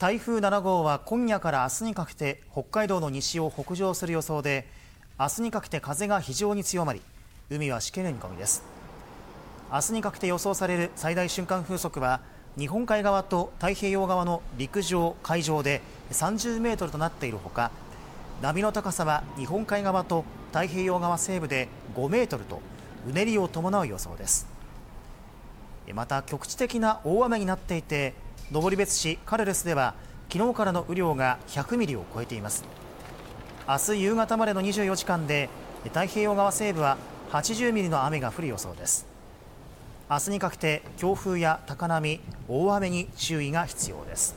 台風7号は今夜から明日にかけて北海道の西を北上する予想で明日にかけて風が非常に強まり海はしける見込みです。明日にかけて予想される最大瞬間風速は日本海側と太平洋側の陸上海上で30メートルとなっているほか波の高さは日本海側と太平洋側西部で5メートルとうねりを伴う予想です。また局地的な大雨になっていて登別市カルレスでは昨日からの雨量が100ミリを超えています。明日夕方までの24時間で太平洋側西部は80ミリの雨が降る予想です。明日にかけて強風や高波大雨に注意が必要です。